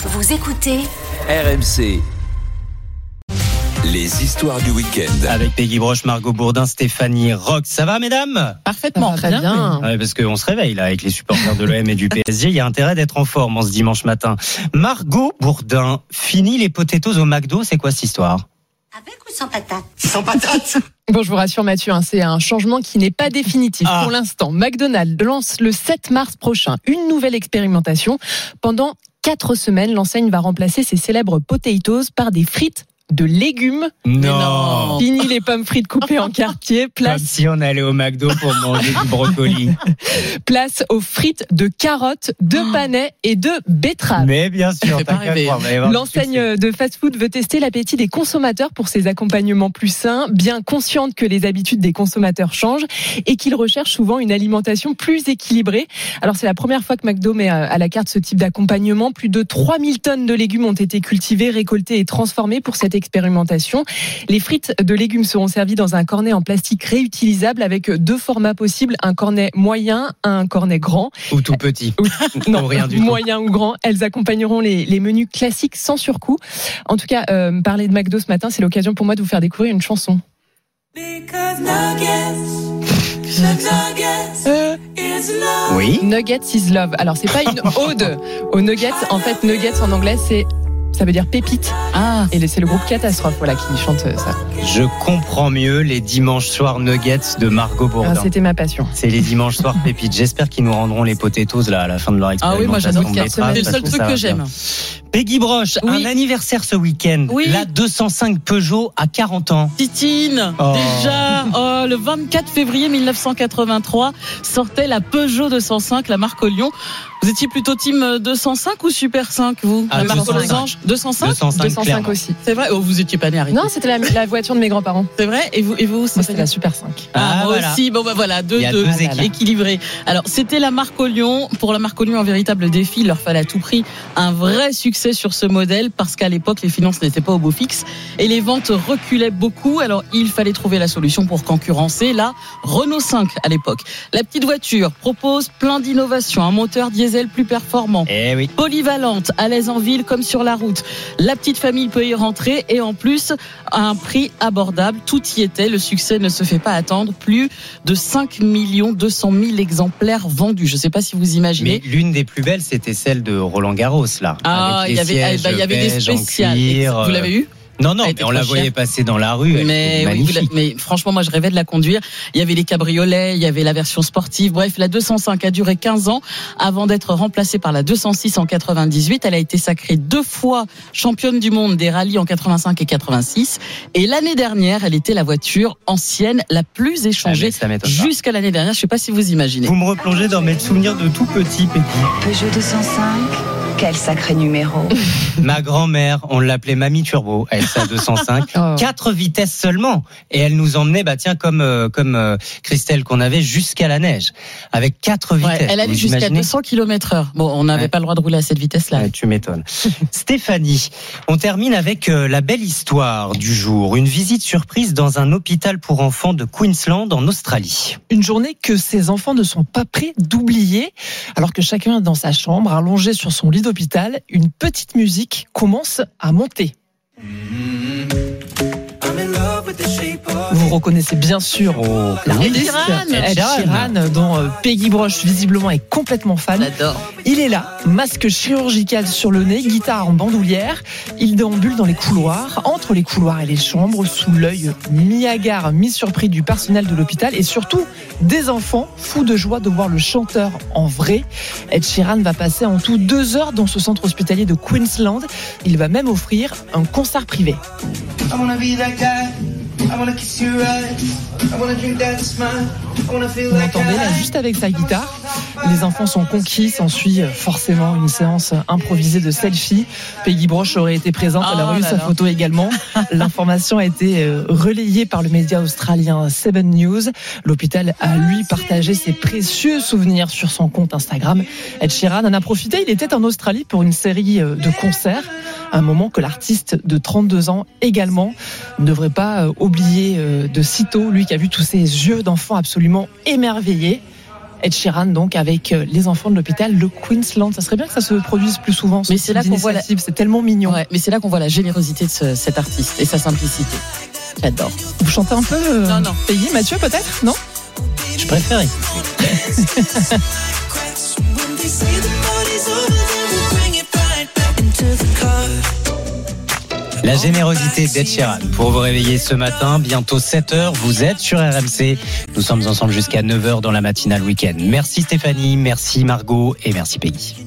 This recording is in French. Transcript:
Vous écoutez RMC. Les histoires du week-end. Avec Peggy Broche, Margot Bourdin, Stéphanie Rox. Ça va, mesdames? Parfaitement, Très bien. ouais, Parce qu'on se réveille là avec les supporters de l'OM et du PSG. Il y a intérêt d'être en forme en ce dimanche matin. Margot Bourdin, fini les potatoes au McDo. C'est quoi cette histoire? Avec ou sans patate Sans patate Bon, je vous rassure Mathieu, hein, c'est un changement qui n'est pas définitif Ah. pour l'instant. McDonald's lance le 7 mars prochain une nouvelle expérimentation. Pendant quatre semaines, l'enseigne va remplacer ses célèbres potatoes par des frites de légumes. non. Fini les pommes frites coupées en quartier, Comme place, si on allait au McDo pour manger du brocoli. place aux frites de carottes, de panais et de betteraves. Mais bien sûr. L'enseigne de fast-food veut tester l'appétit des consommateurs pour ses accompagnements plus sains, bien consciente que les habitudes des consommateurs changent et qu'ils recherchent souvent une alimentation plus équilibrée. Alors c'est la première fois que McDo met à à la carte ce type d'accompagnement. Plus de 3000 tonnes de légumes ont été cultivées, récoltées et transformées pour cette expérimentation. Les frites de légumes seront servies dans un cornet en plastique réutilisable avec deux formats possibles, un cornet moyen, un cornet grand. Ou tout petit. Non, rien du tout. moyen ou grand. Elles accompagneront les, les menus classiques sans surcoût. En tout cas, euh, parler de McDo ce matin, c'est l'occasion pour moi de vous faire découvrir une chanson. Oui. Nuggets is love. Alors, c'est pas une ode aux nuggets. En fait, nuggets en anglais, c'est ça veut dire pépite. Ah, Et c'est le groupe Catastrophe voilà, qui chante ça. Je comprends mieux les dimanches soirs nuggets de Margot Ah, Bourdin. C'était ma passion. C'est les dimanches soirs pépites. J'espère qu'ils nous rendront les potatoes là à la fin de leur ah expérimentation. oui, moi j'adore C'est le seul truc que j'aime. Peggy Broche, Oui. un anniversaire ce week-end. Oui. La 205 Peugeot à 40 ans. Titine, Oh. déjà, oh, le 24 février 1983 sortait la Peugeot 205, la marque Lyon. Vous étiez plutôt team 205 ou Super 5, vous? Ah, La marque 205. Losange 205 205, 205 clairement. aussi. C'est vrai? Oh, vous étiez pas né, arrêtez. Non, c'était la, la voiture de mes grands-parents. C'est vrai? Et vous, et vous Moi, c'était la Super 5. Ah, Ah, moi voilà. aussi. Bon, bah voilà, deux, deux, équilibrés. Alors, c'était la marque Lyon. Pour la marque Lyon, un véritable défi. Il leur fallait à tout prix un vrai succès sur ce modèle parce qu'à l'époque, les finances n'étaient pas au beau fixe et les ventes reculaient beaucoup. Alors, il fallait trouver la solution pour concurrencer la Renault 5 à l'époque. La petite voiture propose plein d'innovations, un moteur diesel plus performant. Eh oui. Polyvalente, à l'aise en ville comme sur la route. La petite famille peut y rentrer et en plus à un prix abordable. Tout y était. Le succès ne se fait pas attendre. Plus de 5 200 000 exemplaires vendus. Je ne sais pas si vous imaginez. Mais l'une des plus belles, c'était celle de Roland Garros là. ah, il y les avait, sièges bah, il y avait des spéciales. cuir, Vous l'avez eu Non, non, mais était on la voyait passer dans la rue. Elle mais, oui, franchement, moi, je rêvais de la conduire. Il y avait les cabriolets, il y avait la version sportive. Bref, la 205 a duré 15 ans avant d'être remplacée par la 206 en 98. Elle a été sacrée deux fois championne du monde des rallyes en 85 et 86. Et l'année dernière, elle était la voiture ancienne la plus Ah, échangée pas. jusqu'à l'année dernière. Je sais pas si vous imaginez. Vous me replongez dans mes souvenirs de tout petit, Peggy. Peugeot 205, quel sacré numéro. Ma grand-mère, on l'appelait Mamie Turbo, elle sa 205. Oh. Quatre vitesses seulement. Et elle nous emmenait, bah tiens, comme euh, comme euh, Christelle qu'on avait jusqu'à la neige, avec quatre Ouais, vitesses. elle allait jusqu'à imaginez 200 km heure. Bon, on n'avait Ouais. pas le droit de rouler à cette vitesse-là. Ouais, tu m'étonnes. Stéphanie, on termine avec euh, la belle histoire du jour. Une visite surprise dans un hôpital pour enfants de Queensland en Australie. Une journée que ces enfants ne sont pas prêts d'oublier. Alors que chacun est dans sa chambre, allongé sur son lit une petite musique commence à monter. Vous reconnaissez bien sûr Oh, l'artiste Sheeran. Ed Sheeran, dont euh, Peggy Broche visiblement est complètement fan. J'adore. Il est là, masque chirurgical sur le nez, guitare en bandoulière. Il déambule dans les couloirs, entre les couloirs et les chambres, sous l'œil mi-hagard, mi-surpris du personnel de l'hôpital et surtout des enfants fous de joie de voir le chanteur en vrai. Ed Sheeran va passer en tout deux heures dans ce centre hospitalier de Queensland. Il va même offrir un concert privé. I wanna be that smile. I wanna feel Vous like l'entendez là, I- juste avec sa guitare. Les enfants sont conquis, s'ensuit forcément une séance improvisée de selfie. Peggy Broche aurait été présente, elle Oh aurait eu là sa photo également. L'information a été euh, relayée par le média australien Seven News. L'hôpital a lui partagé ses précieux souvenirs sur son compte Instagram. Ed Sheeran en a profité, il était en Australie pour une série euh, de concerts. Un moment que l'artiste de 32 ans également ne devrait pas euh, oublier euh, de sitôt, lui qui a vu tous ces yeux d'enfant absolument émerveillés. Ed Sheeran donc avec euh, les enfants de l'hôpital de Queensland. Ça serait bien que ça se produise plus souvent. ce Mais c'est là qu'on voit la-. C'est tellement mignon. Ouais, mais c'est là qu'on voit la générosité de ce- cet artiste et sa simplicité. J'adore. Vous chantez un peu euh, Non, non. Peggy, Mathieu peut-être? Non? Je préfère La générosité d'Ed pour vous réveiller ce matin, bientôt 7h, vous êtes sur RMC. Nous sommes ensemble jusqu'à 9h dans la matinale week-end. Merci Stéphanie, merci Margot et merci Peggy.